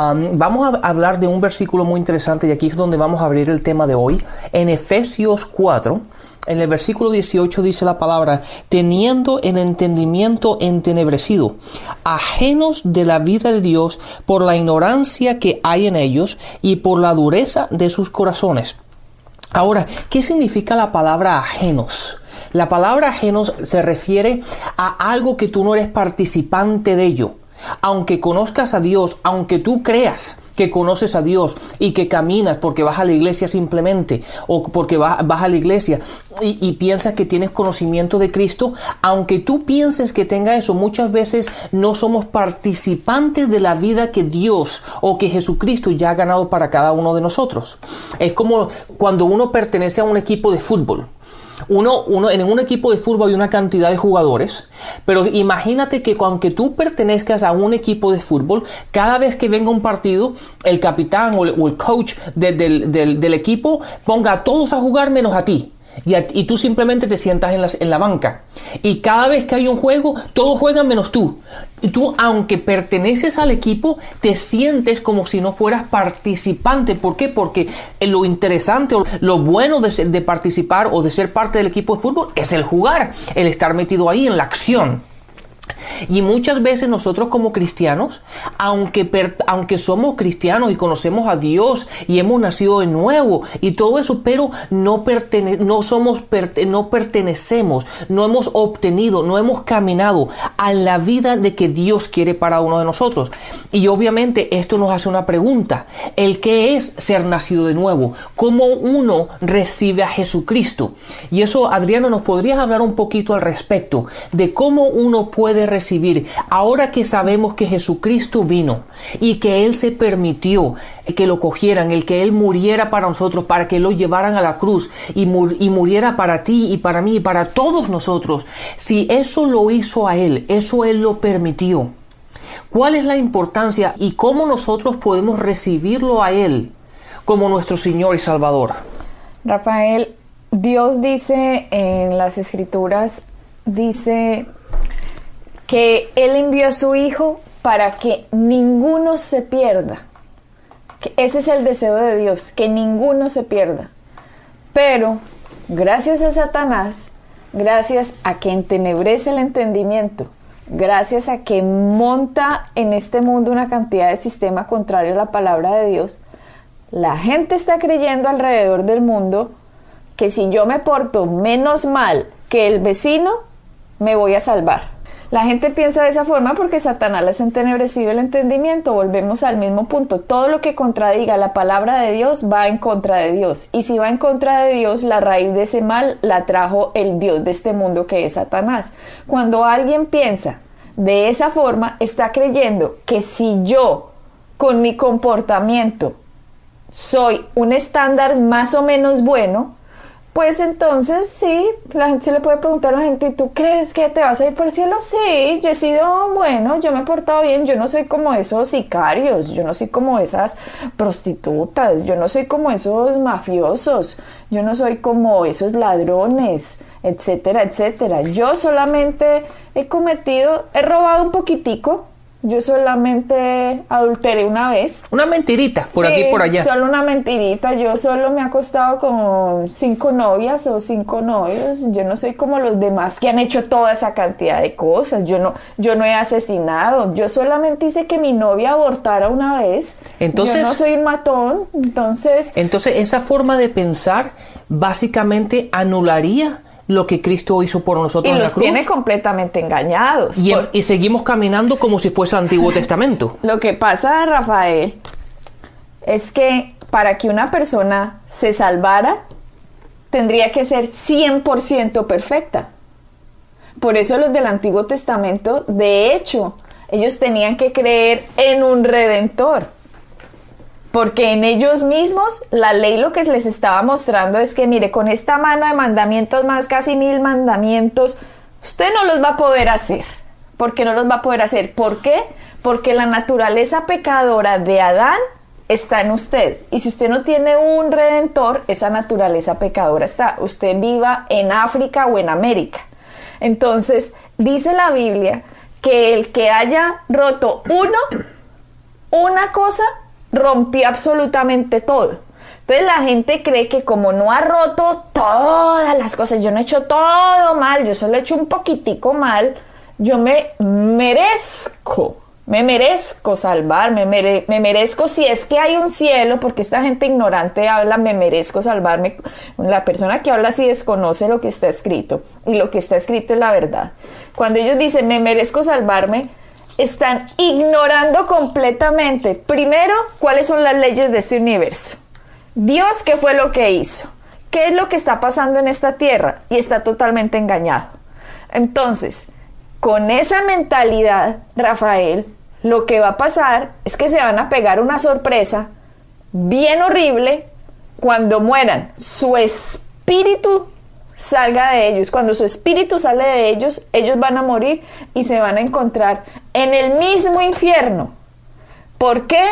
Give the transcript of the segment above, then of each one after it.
Vamos a hablar de un versículo muy interesante y aquí es donde vamos a abrir el tema de hoy. En Efesios 4, en el versículo 18 dice la palabra, teniendo el entendimiento entenebrecido, ajenos de la vida de Dios por la ignorancia que hay en ellos y por la dureza de sus corazones. Ahora, ¿qué significa la palabra ajenos? La palabra ajenos se refiere a algo que tú no eres participante de ello. Aunque conozcas a Dios, aunque tú creas que conoces a Dios y que caminas porque vas a la iglesia simplemente o porque vas, a la iglesia y, y, piensas que tienes conocimiento de Cristo, aunque tú pienses que tenga eso, muchas veces no somos participantes de la vida que Dios o que Jesucristo ya ha ganado para cada uno de nosotros. Es como cuando uno pertenece a un equipo de fútbol. Uno, uno, en un equipo de fútbol hay una cantidad de jugadores, pero imagínate que aunque tú pertenezcas a un equipo de fútbol, cada vez que venga un partido, el capitán o el, coach del, del equipo ponga a todos a jugar menos a ti y, tú simplemente te sientas en la, en la, banca. Y cada vez que hay un juego, todos juegan menos tú. Y tú, aunque perteneces al equipo, te sientes como si no fueras participante. ¿Por qué? Porque lo interesante o lo bueno de, de participar o de ser parte del equipo de fútbol es el jugar, el estar metido ahí en la acción. Y muchas veces nosotros como cristianos, aunque, aunque somos cristianos y conocemos a Dios y hemos nacido de nuevo y todo eso, pero no, no, somos no pertenecemos, no hemos obtenido, no hemos caminado a la vida de que Dios quiere para uno de nosotros. Y obviamente esto nos hace una pregunta, el qué es ser nacido de nuevo, cómo uno recibe a Jesucristo. Y eso, Adriano, ¿nos podrías hablar un poquito al respecto de cómo uno puede recibir, ahora que sabemos que Jesucristo vino y que Él se permitió que lo cogieran, el que Él muriera para nosotros, para que lo llevaran a la cruz y, y muriera para ti y para mí y para todos nosotros, si eso lo hizo a Él, eso Él lo permitió. ¿Cuál es la importancia y cómo nosotros podemos recibirlo a Él como nuestro Señor y Salvador? Rafael, Dios dice en las escrituras, dice que Él envió a su Hijo para que ninguno se pierda. ese es el deseo de Dios, que ninguno se pierda. Pero, gracias a Satanás, gracias a que entenebrece el entendimiento, gracias a que monta en este mundo una cantidad de sistema contrario a la palabra de Dios, la gente está creyendo alrededor del mundo que si yo me porto menos mal que el vecino, me voy a salvar. La gente piensa de esa forma porque Satanás les ha entenebrecido el entendimiento. Volvemos al mismo punto. Todo lo que contradiga la palabra de Dios va en contra de Dios. Y si va en contra de Dios, la raíz de ese mal la trajo el Dios de este mundo que es Satanás. Cuando alguien piensa de esa forma, está creyendo que si yo con mi comportamiento soy un estándar más o menos bueno, pues entonces sí, la gente se le puede preguntar a la gente, ¿tú crees que te vas a ir por el cielo? Sí, yo he sido bueno, yo me he portado bien, yo no soy como esos sicarios, yo no soy como esas prostitutas, yo no soy como esos mafiosos, yo no soy como esos ladrones, etcétera, etcétera. Yo solamente he cometido, he robado un poquitico, yo solamente adulteré una vez. Una mentirita, por aquí y por allá. Solo una mentirita. Yo solo me he acostado con cinco novias o cinco novios. Yo no soy como los demás que han hecho toda esa cantidad de cosas. Yo no, yo no he asesinado. Yo solamente hice que mi novia abortara una vez. Entonces, yo no soy un matón. Entonces. Entonces, esa forma de pensar básicamente anularía lo que Cristo hizo por nosotros y los tiene completamente engañados. Y, seguimos caminando como si fuese el Antiguo Testamento. Lo que pasa, Rafael, es que para que una persona se salvara, tendría que ser 100% perfecta. Por eso los del Antiguo Testamento, de hecho, ellos tenían que creer en un redentor. Porque en ellos mismos la ley lo que les estaba mostrando es que, mire, con esta mano de mandamientos más casi mil mandamientos, usted no los va a poder hacer. ¿Por qué no los va a poder hacer? ¿Por qué? Porque la naturaleza pecadora de Adán está en usted. Y si usted no tiene un redentor, esa naturaleza pecadora está. Usted viva en África o en América. Entonces, dice la Biblia que el que haya roto uno, una cosa, rompió absolutamente todo. Entonces la gente cree que como no ha roto todas las cosas, yo no he hecho todo mal, yo solo he hecho un poquitico mal, yo me merezco me merezco salvar, me, merezco si es que hay un cielo, porque esta gente ignorante habla, me merezco salvarme. La persona que habla así desconoce lo que está escrito y lo que está escrito es la verdad. Cuando ellos dicen me merezco salvarme, están ignorando completamente, primero, cuáles son las leyes de este universo. Dios, ¿qué fue lo que hizo? ¿Qué es lo que está pasando en esta tierra? Y está totalmente engañado. Entonces, con esa mentalidad, Rafael, lo que va a pasar es que se van a pegar una sorpresa bien horrible cuando mueran. Su espíritu salga de ellos. Cuando su espíritu sale de ellos, ellos van a morir y se van a encontrar en el mismo infierno. ¿Por qué?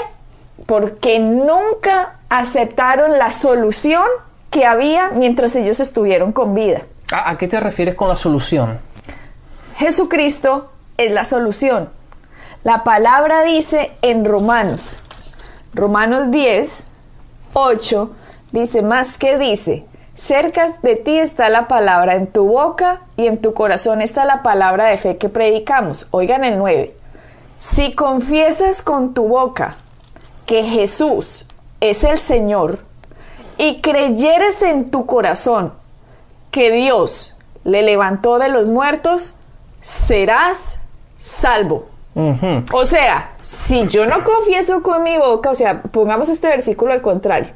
Porque nunca aceptaron la solución que había mientras ellos estuvieron con vida. ¿A, qué te refieres con la solución? Jesucristo es la solución. La palabra dice en Romanos, Romanos 10, 8, dice más que dice, cerca de ti está la palabra en tu boca y en tu corazón está la palabra de fe que predicamos. Oigan el 9. Si confiesas con tu boca que Jesús es el Señor y creyeres en tu corazón que Dios le levantó de los muertos, serás salvo. O sea, si yo no confieso con mi boca, o sea, pongamos este versículo al contrario.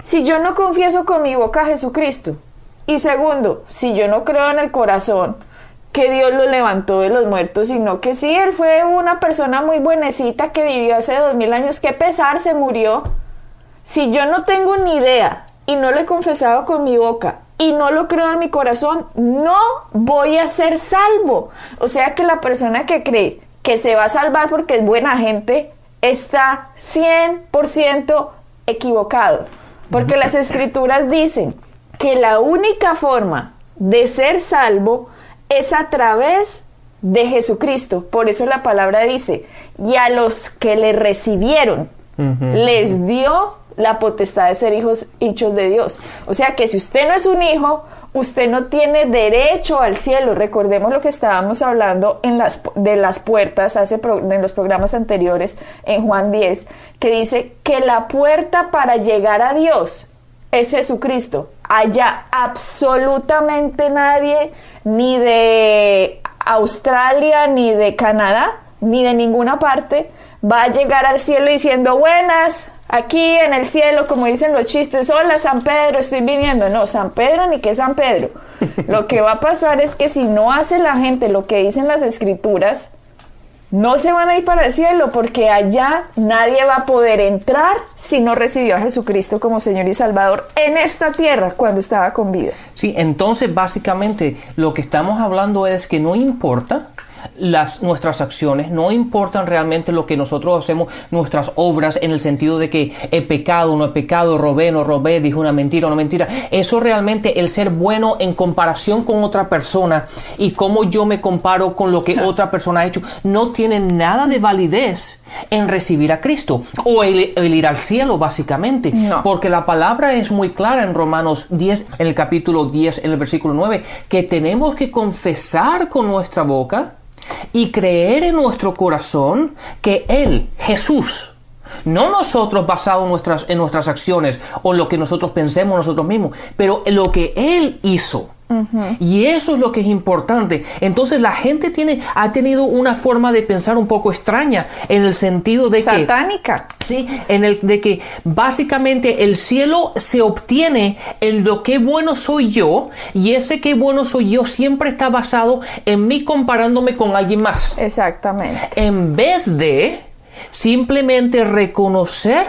Si yo no confieso con mi boca a Jesucristo, y segundo, si yo no creo en el corazón que Dios lo levantó de los muertos, sino que sí, Él fue una persona muy buenecita que vivió hace dos mil años, que pesar, se murió. Si yo no tengo ni idea y no lo he confesado con mi boca y no lo creo en mi corazón, no voy a ser salvo. O sea que la persona que cree que se va a salvar porque es buena gente, está 100% equivocado. Porque las escrituras dicen que la única forma de ser salvo es a través de Jesucristo. Por eso la palabra dice, y a los que le recibieron, les dio la potestad de ser hijos hechos de Dios. O sea que si usted no es un hijo, usted no tiene derecho al cielo. Recordemos lo que estábamos hablando en las, de las puertas en los programas anteriores en Juan 10, que dice que la puerta para llegar a Dios es Jesucristo. Allá absolutamente nadie, ni de Australia, ni de Canadá, ni de ninguna parte, va a llegar al cielo diciendo buenas, Aquí en el cielo, como dicen los chistes, hola San Pedro, estoy viniendo. No, San Pedro ni que San Pedro. Lo que va a pasar es que si no hace la gente lo que dicen las escrituras, no se van a ir para el cielo porque allá nadie va a poder entrar si no recibió a Jesucristo como Señor y Salvador en esta tierra cuando estaba con vida. Sí, entonces básicamente lo que estamos hablando es que no importa las, nuestras acciones, no importan realmente lo que nosotros hacemos, nuestras obras, en el sentido de que he pecado, no he pecado, robé, no robé, dije una mentira o no mentira. Eso realmente, el ser bueno en comparación con otra persona y cómo yo me comparo con lo que otra persona ha hecho, no tiene nada de validez en recibir a Cristo o el, ir al cielo, básicamente. Porque la palabra es muy clara en Romanos 10, en el capítulo 10, en el versículo 9, que tenemos que confesar con nuestra boca y creer en nuestro corazón que Él, Jesús, no nosotros basados en nuestras, en nuestras acciones o en lo que nosotros pensemos nosotros mismos, pero lo que Él hizo y eso es lo que es importante. Entonces la gente tiene, ha tenido una forma de pensar un poco extraña en el sentido de que... Satánica. Sí, en el de que básicamente el cielo se obtiene en lo que bueno soy yo y ese que bueno soy yo siempre está basado en mí comparándome con alguien más. Exactamente. En vez de simplemente reconocer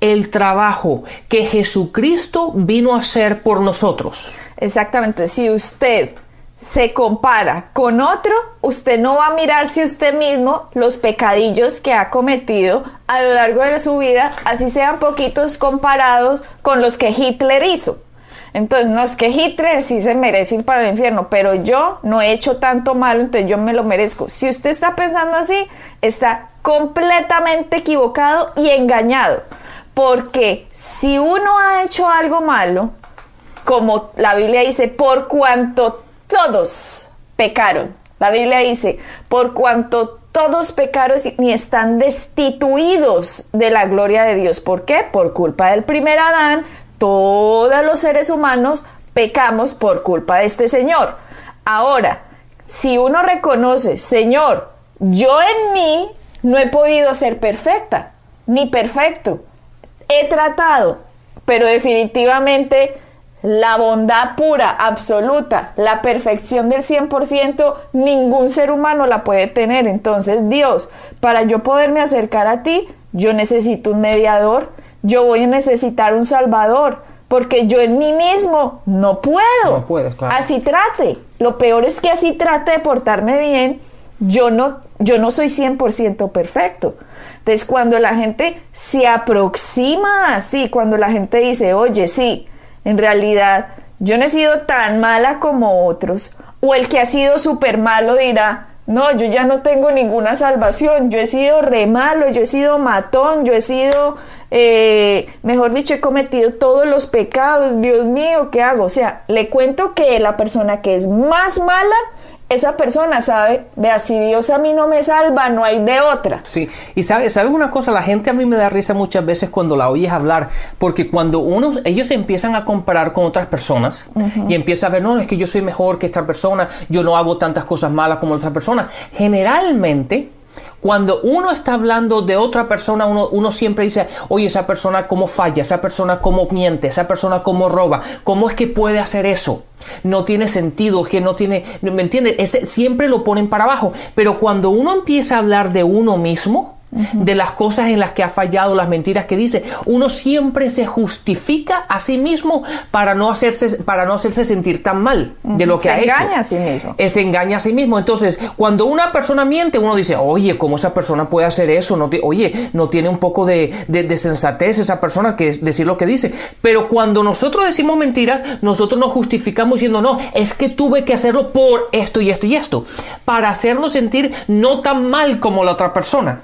el trabajo que Jesucristo vino a hacer por nosotros. Exactamente, si usted se compara con otro, usted no va a mirarse usted mismo los pecadillos que ha cometido a lo largo de su vida, así sean poquitos comparados con los que Hitler hizo. Entonces, no es que Hitler sí se merece ir para el infierno, pero yo no he hecho tanto malo, entonces yo me lo merezco. Si usted está pensando así, está completamente equivocado y engañado. Porque si uno ha hecho algo malo, como la Biblia dice, por cuanto todos pecaron. La Biblia dice, por cuanto todos pecaron y están destituidos de la gloria de Dios. ¿Por qué? Por culpa del primer Adán, todos los seres humanos pecamos por culpa de este Señor. Ahora, si uno reconoce, Señor, yo en mí no he podido ser perfecta, ni perfecto. He tratado, pero definitivamente la bondad pura, absoluta, la perfección del 100%, ningún ser humano la puede tener. Entonces, Dios, para yo poderme acercar a ti, yo necesito un mediador, yo voy a necesitar un salvador, porque yo en mí mismo no puedo. No puedes, claro. Así trate. Lo peor es que así trate de portarme bien, yo no, yo no soy 100% perfecto. Entonces, cuando la gente se aproxima así, cuando la gente dice, oye, sí, en realidad yo no he sido tan mala como otros, o el que ha sido súper malo dirá, no, yo ya no tengo ninguna salvación, yo he sido re malo, yo he sido matón, yo he sido, eh, mejor dicho, he cometido todos los pecados, Dios mío, ¿qué hago? O sea, le cuento que la persona que es más mala esa persona sabe, vea, si Dios a mí no me salva, no hay de otra. Sí, y sabes ¿sabe una cosa, la gente a mí me da risa muchas veces cuando la oyes hablar, porque cuando uno, ellos empiezan a comparar con otras personas y empieza a ver, no, es que yo soy mejor que esta persona, yo no hago tantas cosas malas como otra persona. Generalmente, cuando uno está hablando de otra persona, uno, siempre dice, oye, esa persona cómo falla, esa persona cómo miente, esa persona cómo roba, cómo es que puede hacer eso. No tiene sentido, que no tiene, ¿me entiendes? siempre lo ponen para abajo. Pero cuando uno empieza a hablar de uno mismo, de las cosas en las que ha fallado, las mentiras que dice. Uno siempre se justifica a sí mismo para no hacerse, para no hacerse sentir tan mal de lo que se ha hecho. Se engaña a sí mismo. Se engaña a sí mismo. Entonces, cuando una persona miente, uno dice, oye, ¿cómo esa persona puede hacer eso? No oye, no tiene un poco de, de, sensatez esa persona que es decir lo que dice. Pero cuando nosotros decimos mentiras, nosotros nos justificamos diciendo, no, es que tuve que hacerlo por esto y esto y esto. Para hacernos sentir no tan mal como la otra persona.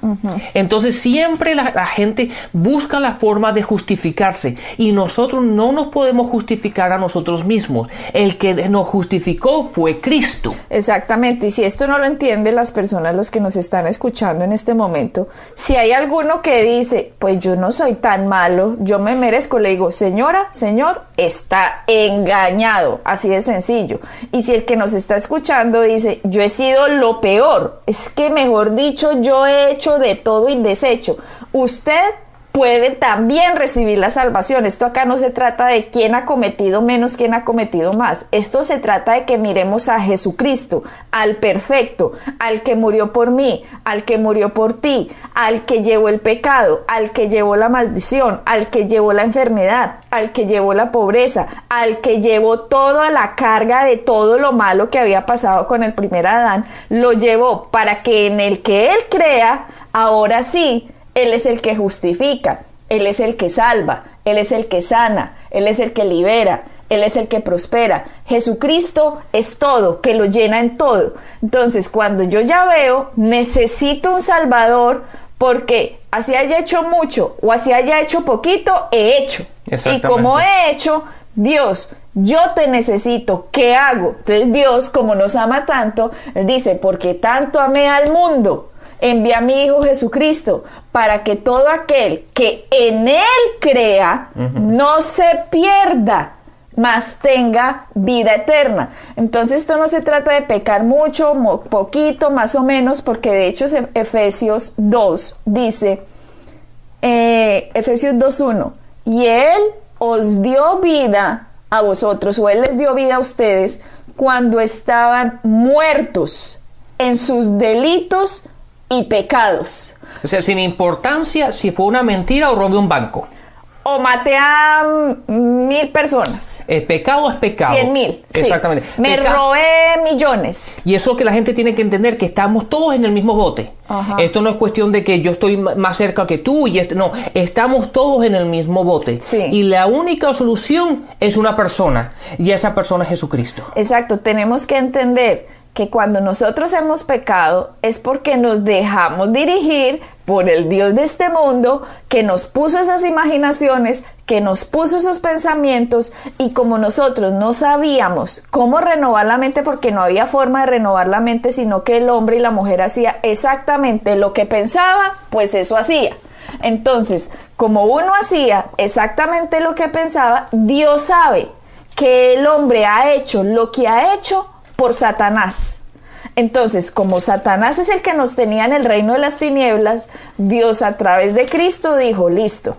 Entonces siempre la, gente busca la forma de justificarse y nosotros no nos podemos justificar a nosotros mismos. El que nos justificó fue Cristo. Exactamente. Y si esto no lo entienden las personas, los que nos están escuchando en este momento, si hay alguno que dice, pues yo no soy tan malo, yo me merezco, le digo, señora, señor, está engañado. Así de sencillo. Y si el que nos está escuchando dice, yo he sido lo peor, es que mejor dicho, yo he hecho de todo y. Usted puede también recibir la salvación. Esto acá no se trata de quién ha cometido menos, quién ha cometido más. Esto se trata de que miremos a Jesucristo, al perfecto, al que murió por mí, al que murió por ti, al que llevó el pecado, al que llevó la maldición, al que llevó la enfermedad, al que llevó la pobreza, al que llevó toda la carga de todo lo malo que había pasado con el primer Adán, lo llevó para que en el que él crea, ahora sí, él es el que justifica, Él es el que salva, Él es el que sana, Él es el que libera, Él es el que prospera. Jesucristo es todo, que lo llena en todo. Entonces, cuando yo ya veo, necesito un Salvador, porque así haya hecho mucho o así haya hecho poquito, he hecho. Y como he hecho, Dios, yo te necesito, ¿qué hago? Entonces Dios, como nos ama tanto, dice, porque tanto amé al mundo envía a mi Hijo Jesucristo para que todo aquel que en Él crea no se pierda, mas tenga vida eterna. Entonces esto no se trata de pecar mucho, poquito, más o menos, porque de hecho Efesios 2 dice, eh, Efesios 2.1, y Él os dio vida a vosotros, o Él les dio vida a ustedes cuando estaban muertos en sus delitos y pecados. O sea, sin importancia si fue una mentira o robé un banco. o maté a mil personas. El pecado es pecado. Cien mil. sí. Exactamente. Me Peca- robé millones. Y eso que la gente tiene que entender, que estamos todos en el mismo bote. Ajá. Esto no es cuestión de que yo estoy más cerca que tú y esto, no, estamos todos en el mismo bote. Sí. Y la única solución es una persona, y esa persona es Jesucristo. Exacto, tenemos que entender que cuando nosotros hemos pecado es porque nos dejamos dirigir por el Dios de este mundo que nos puso esas imaginaciones, que nos puso esos pensamientos y como nosotros no sabíamos cómo renovar la mente porque no había forma de renovar la mente, sino que el hombre y la mujer hacía exactamente lo que pensaba, pues eso hacía. Entonces, como uno hacía exactamente lo que pensaba, Dios sabe que el hombre ha hecho lo que ha hecho por Satanás. Entonces, como Satanás es el que nos tenía en el reino de las tinieblas, Dios a través de Cristo dijo, listo,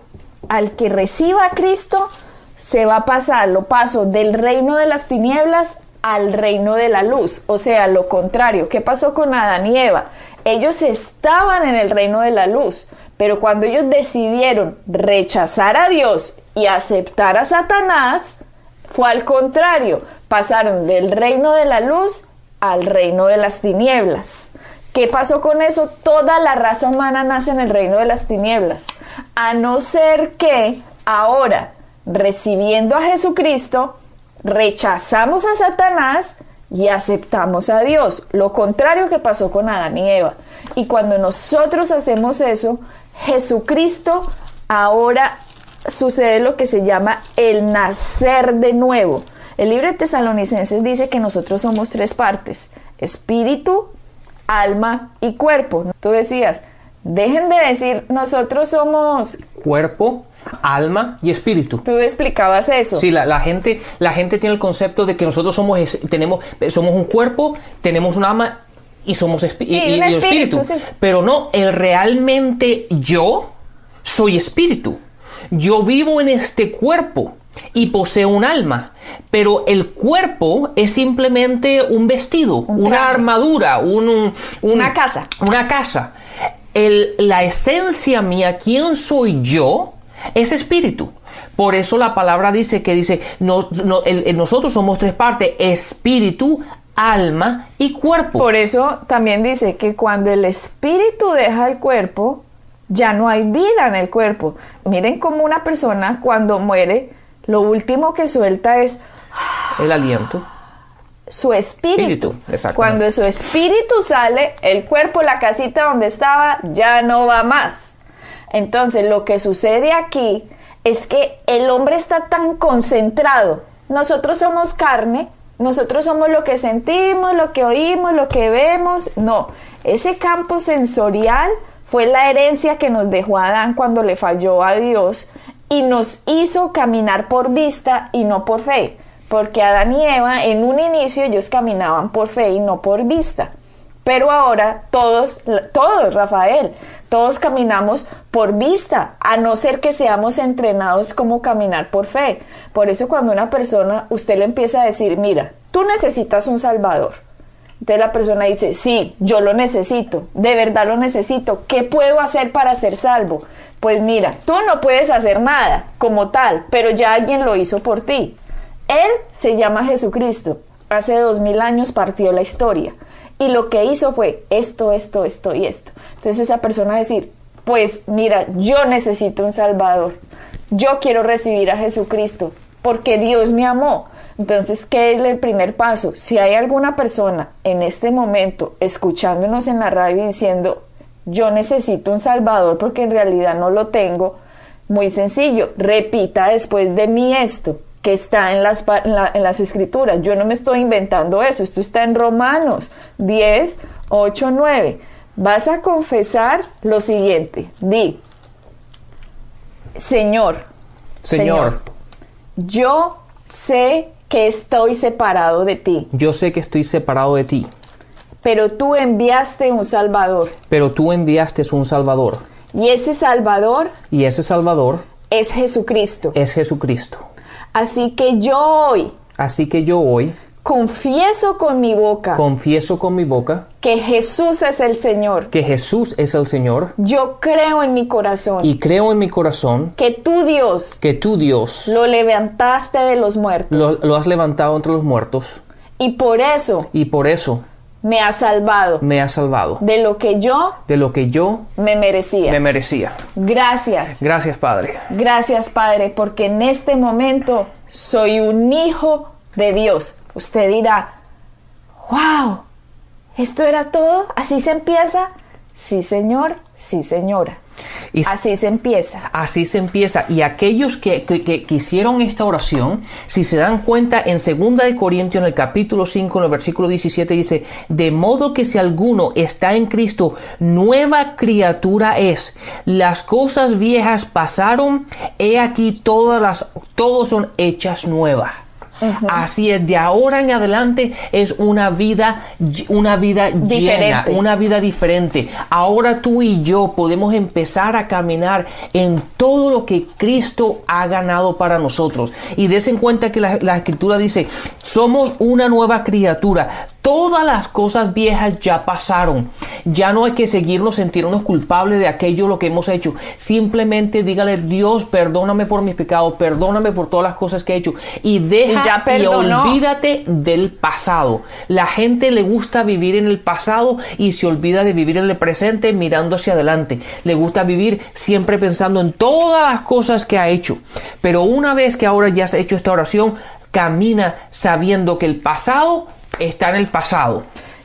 al que reciba a Cristo se va a pasar, lo paso del reino de las tinieblas al reino de la luz, o sea, lo contrario. ¿Qué pasó con Adán y Eva? Ellos estaban en el reino de la luz, pero cuando ellos decidieron rechazar a Dios y aceptar a Satanás, fue al contrario, pasaron del reino de la luz al reino de las tinieblas. ¿Qué pasó con eso? Toda la raza humana nace en el reino de las tinieblas, a no ser que ahora, recibiendo a Jesucristo, rechazamos a Satanás y aceptamos a Dios. Lo contrario que pasó con Adán y Eva. Y cuando nosotros hacemos eso, Jesucristo ahora sucede lo que se llama el nacer de nuevo. El libro de Tesalonicenses dice que nosotros somos tres partes, espíritu, alma y cuerpo. Tú decías, dejen de decir nosotros somos, Cuerpo, alma y espíritu. tú explicabas eso. Sí, la, la gente, la gente tiene el concepto de que nosotros somos, tenemos, somos un cuerpo, tenemos un alma y somos espi- Sí, y- y- un y espíritu, sí. Pero no, el realmente yo soy espíritu. Yo vivo en este cuerpo y poseo un alma, pero el cuerpo es simplemente un vestido, Un una armadura, un, un- un- Una casa. Una casa. El- la esencia mía, quién soy yo, es espíritu. Por eso la palabra dice que dice, no- no- el- el- nosotros somos tres partes, espíritu, alma y cuerpo. Por eso también dice que cuando el espíritu deja el cuerpo, ya no hay vida en el cuerpo. Miren cómo una persona cuando muere, lo último que suelta es el aliento. su espíritu. Espíritu. Cuando su espíritu sale, el cuerpo, la casita donde estaba, ya no va más. Entonces, lo que sucede aquí es que el hombre está tan concentrado. Nosotros somos carne, nosotros somos lo que sentimos, lo que oímos, lo que vemos. No, ese campo sensorial fue la herencia que nos dejó Adán cuando le falló a Dios y nos hizo caminar por vista y no por fe. Porque Adán y Eva en un inicio ellos caminaban por fe y no por vista. Pero ahora todos, todos, Rafael, todos caminamos por vista, a no ser que seamos entrenados como caminar por fe. Por eso cuando una persona, usted le empieza a decir, mira, tú necesitas un salvador. Entonces la persona dice, sí, yo lo necesito, de verdad lo necesito. ¿Qué puedo hacer para ser salvo? Pues mira, tú no puedes hacer nada como tal, pero ya alguien lo hizo por ti. Él se llama Jesucristo. Hace dos mil años partió la historia. Y lo que hizo fue esto, esto, esto y esto. Entonces esa persona decir, pues mira, yo necesito un Salvador. Yo quiero recibir a Jesucristo porque Dios me amó. Entonces, ¿qué es el primer paso? Si hay alguna persona en este momento escuchándonos en la radio y diciendo, yo necesito un Salvador porque en realidad no lo tengo, muy sencillo, repita después de mí esto que está en las, en, la, en las escrituras. Yo no me estoy inventando eso, esto está en Romanos 10, 8, 9. Vas a confesar lo siguiente, di, Señor, Señor, yo sé que estoy separado de ti, yo sé que estoy separado de ti, pero tú enviaste un Salvador. pero tú enviaste un Salvador. Y ese Salvador Y ese Salvador es Jesucristo. es Jesucristo. Así que yo hoy Así que yo hoy confieso con mi boca confieso con mi boca que Jesús es el Señor. que Jesús es el Señor Yo creo en mi corazón y creo en mi corazón que tú, Dios, que tú, Dios, lo levantaste de los muertos. lo, lo has levantado entre los muertos Y por eso y por eso me has salvado me has salvado de lo que yo de lo que yo me merecía. me merecía. Gracias. Gracias, Padre. Gracias, Padre, porque en este momento soy un hijo de Dios. Usted dirá, wow, ¿esto era todo? ¿Así se empieza? Sí, señor, sí, señora. Y Así se empieza. Así se empieza. Y aquellos que, que- que- hicieron esta oración, si se dan cuenta, en 2 de Corintios, en el capítulo 5, en el versículo 17, dice, de modo que si alguno está en Cristo, nueva criatura es. Las cosas viejas pasaron, he aquí todas las, todos son hechas nuevas. Así es, de ahora en adelante es una vida, una vida llena, Diferente. una vida diferente. Ahora tú y yo podemos empezar a caminar en todo lo que Cristo ha ganado para nosotros. Y des en cuenta que la, la escritura dice, somos una nueva criatura. Todas las cosas viejas ya pasaron. Ya no hay que seguirnos sentirnos culpables de aquello lo que hemos hecho. Simplemente dígale, Dios, perdóname por mis pecados, perdóname por todas las cosas que he hecho. Y deja Y ya y olvídate del pasado. La gente le gusta vivir en el pasado y se olvida de vivir en el presente mirando hacia adelante. Le gusta vivir siempre pensando en todas las cosas que ha hecho. Pero una vez que ahora ya has hecho esta oración, camina sabiendo que el pasado está en el pasado.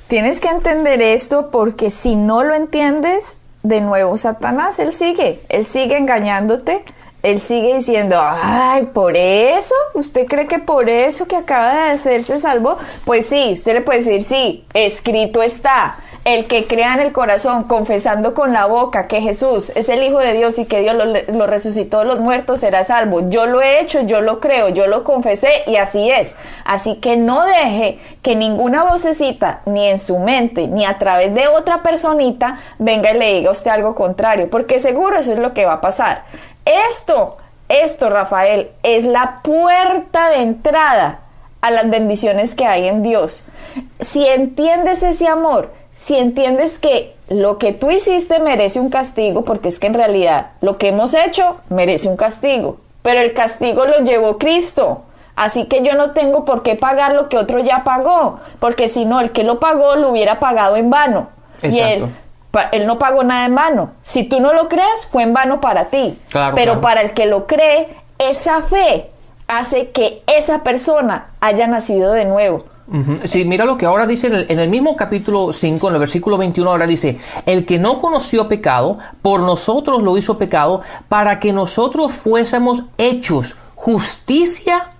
Tienes que entender esto porque si no lo entiendes, de nuevo Satanás, él sigue, él sigue engañándote, él sigue diciendo, ay, por eso, ¿usted cree que por eso que acaba de hacerse salvo? Pues sí, usted le puede decir, sí, escrito está. El que crea en el corazón, confesando con la boca que Jesús es el Hijo de Dios y que Dios lo, resucitó de los muertos, será salvo. Yo lo he hecho, yo lo creo, yo lo confesé y así es. Así que no deje que ninguna vocecita, ni en su mente, ni a través de otra personita, venga y le diga a usted algo contrario, porque seguro eso es lo que va a pasar. Esto, esto, Rafael, es la puerta de entrada a las bendiciones que hay en Dios. Si entiendes ese amor, si entiendes que lo que tú hiciste merece un castigo, porque es que en realidad lo que hemos hecho merece un castigo, pero el castigo lo llevó Cristo. Así que yo no tengo por qué pagar lo que otro ya pagó, porque si no, el que lo pagó lo hubiera pagado en vano. Y él, no pagó nada en vano. Si tú no lo crees, fue en vano para ti. Claro, pero claro. para el que lo cree, esa fe hace que esa persona haya nacido de nuevo. Ujú. Sí, mira lo que ahora dice en el, en el mismo capítulo 5, en el versículo 21, ahora dice, el que no conoció pecado, por nosotros lo hizo pecado, para que nosotros fuésemos hechos justicia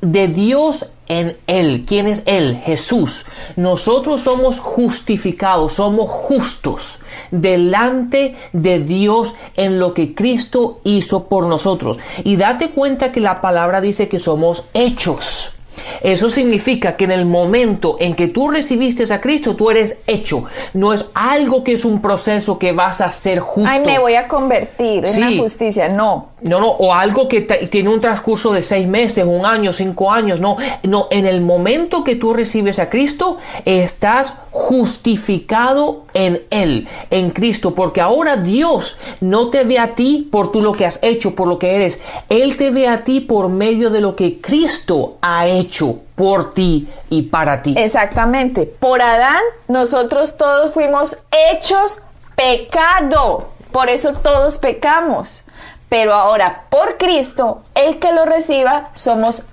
de Dios en Él. ¿Quién es Él? Jesús. Nosotros somos justificados, somos justos delante de Dios en lo que Cristo hizo por nosotros. Y date cuenta que la palabra dice que somos hechos. Eso significa que en el momento en que tú recibiste a Cristo, tú eres hecho. No es algo que es un proceso que vas a ser justo. Ay, me voy a convertir en la justicia. No. No, no, o algo que tiene un transcurso de seis meses, un año, cinco años, no, no, en el momento que tú recibes a Cristo, estás justificado en Él, en Cristo, porque ahora Dios no te ve a ti por tú lo que has hecho, por lo que eres, Él te ve a ti por medio de lo que Cristo ha hecho por ti y para ti. Exactamente. Por Adán, nosotros todos fuimos hechos pecado. Por eso todos pecamos. Pero ahora, por Cristo, el que lo reciba, somos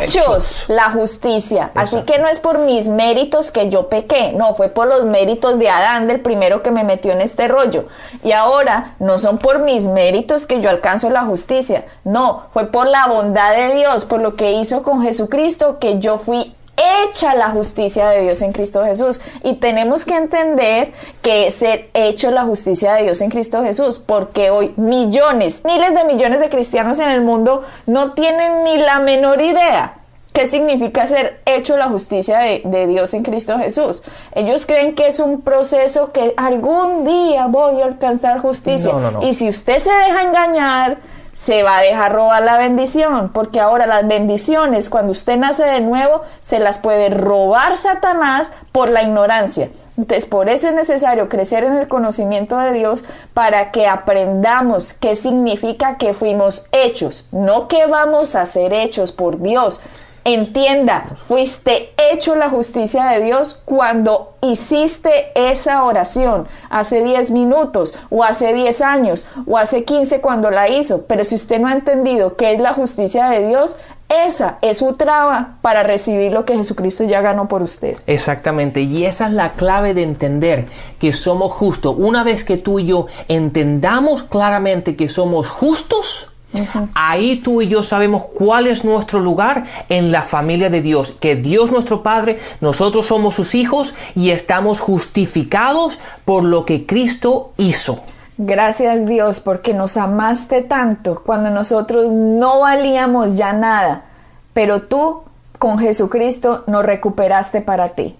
hechos, Hechos. la justicia. Así que no es por mis méritos que yo pequé, no, fue por los méritos de Adán, del primero que me metió en este rollo. Y ahora no son por mis méritos que yo alcanzo la justicia, no, fue por la bondad de Dios, por lo que hizo con Jesucristo, que yo fui hecha la justicia de Dios en Cristo Jesús. Y tenemos que entender que es ser hecho la justicia de Dios en Cristo Jesús, porque hoy millones, miles de millones de cristianos en el mundo no tienen ni la menor idea ¿Qué significa ser hecho la justicia de, de Dios en Cristo Jesús? Ellos creen que es un proceso que algún día voy a alcanzar justicia. No, no, no. Y si usted se deja engañar, se va a dejar robar la bendición, porque ahora las bendiciones, cuando usted nace de nuevo, se las puede robar Satanás por la ignorancia. Entonces, por eso es necesario crecer en el conocimiento de Dios para que aprendamos qué significa que fuimos hechos, no que vamos a ser hechos por Dios, Entienda, fuiste hecho la justicia de Dios cuando hiciste esa oración hace 10 minutos o hace 10 años o hace 15 cuando la hizo. Pero si usted no ha entendido qué es la justicia de Dios, esa es su traba para recibir lo que Jesucristo ya ganó por usted. Exactamente, y esa es la clave de entender que somos justos. Una vez que tú y yo entendamos claramente que somos justos, Ahí tú y yo sabemos cuál es nuestro lugar en la familia de Dios, que Dios nuestro Padre, nosotros somos sus hijos y estamos justificados por lo que Cristo hizo. Gracias Dios porque nos amaste tanto cuando nosotros no valíamos ya nada, pero tú con Jesucristo nos recuperaste para ti.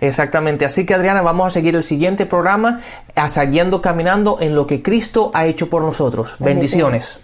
Exactamente, así que Adriana, vamos a seguir el siguiente programa, a siguiendo caminando en lo que Cristo ha hecho por nosotros. Bendiciones.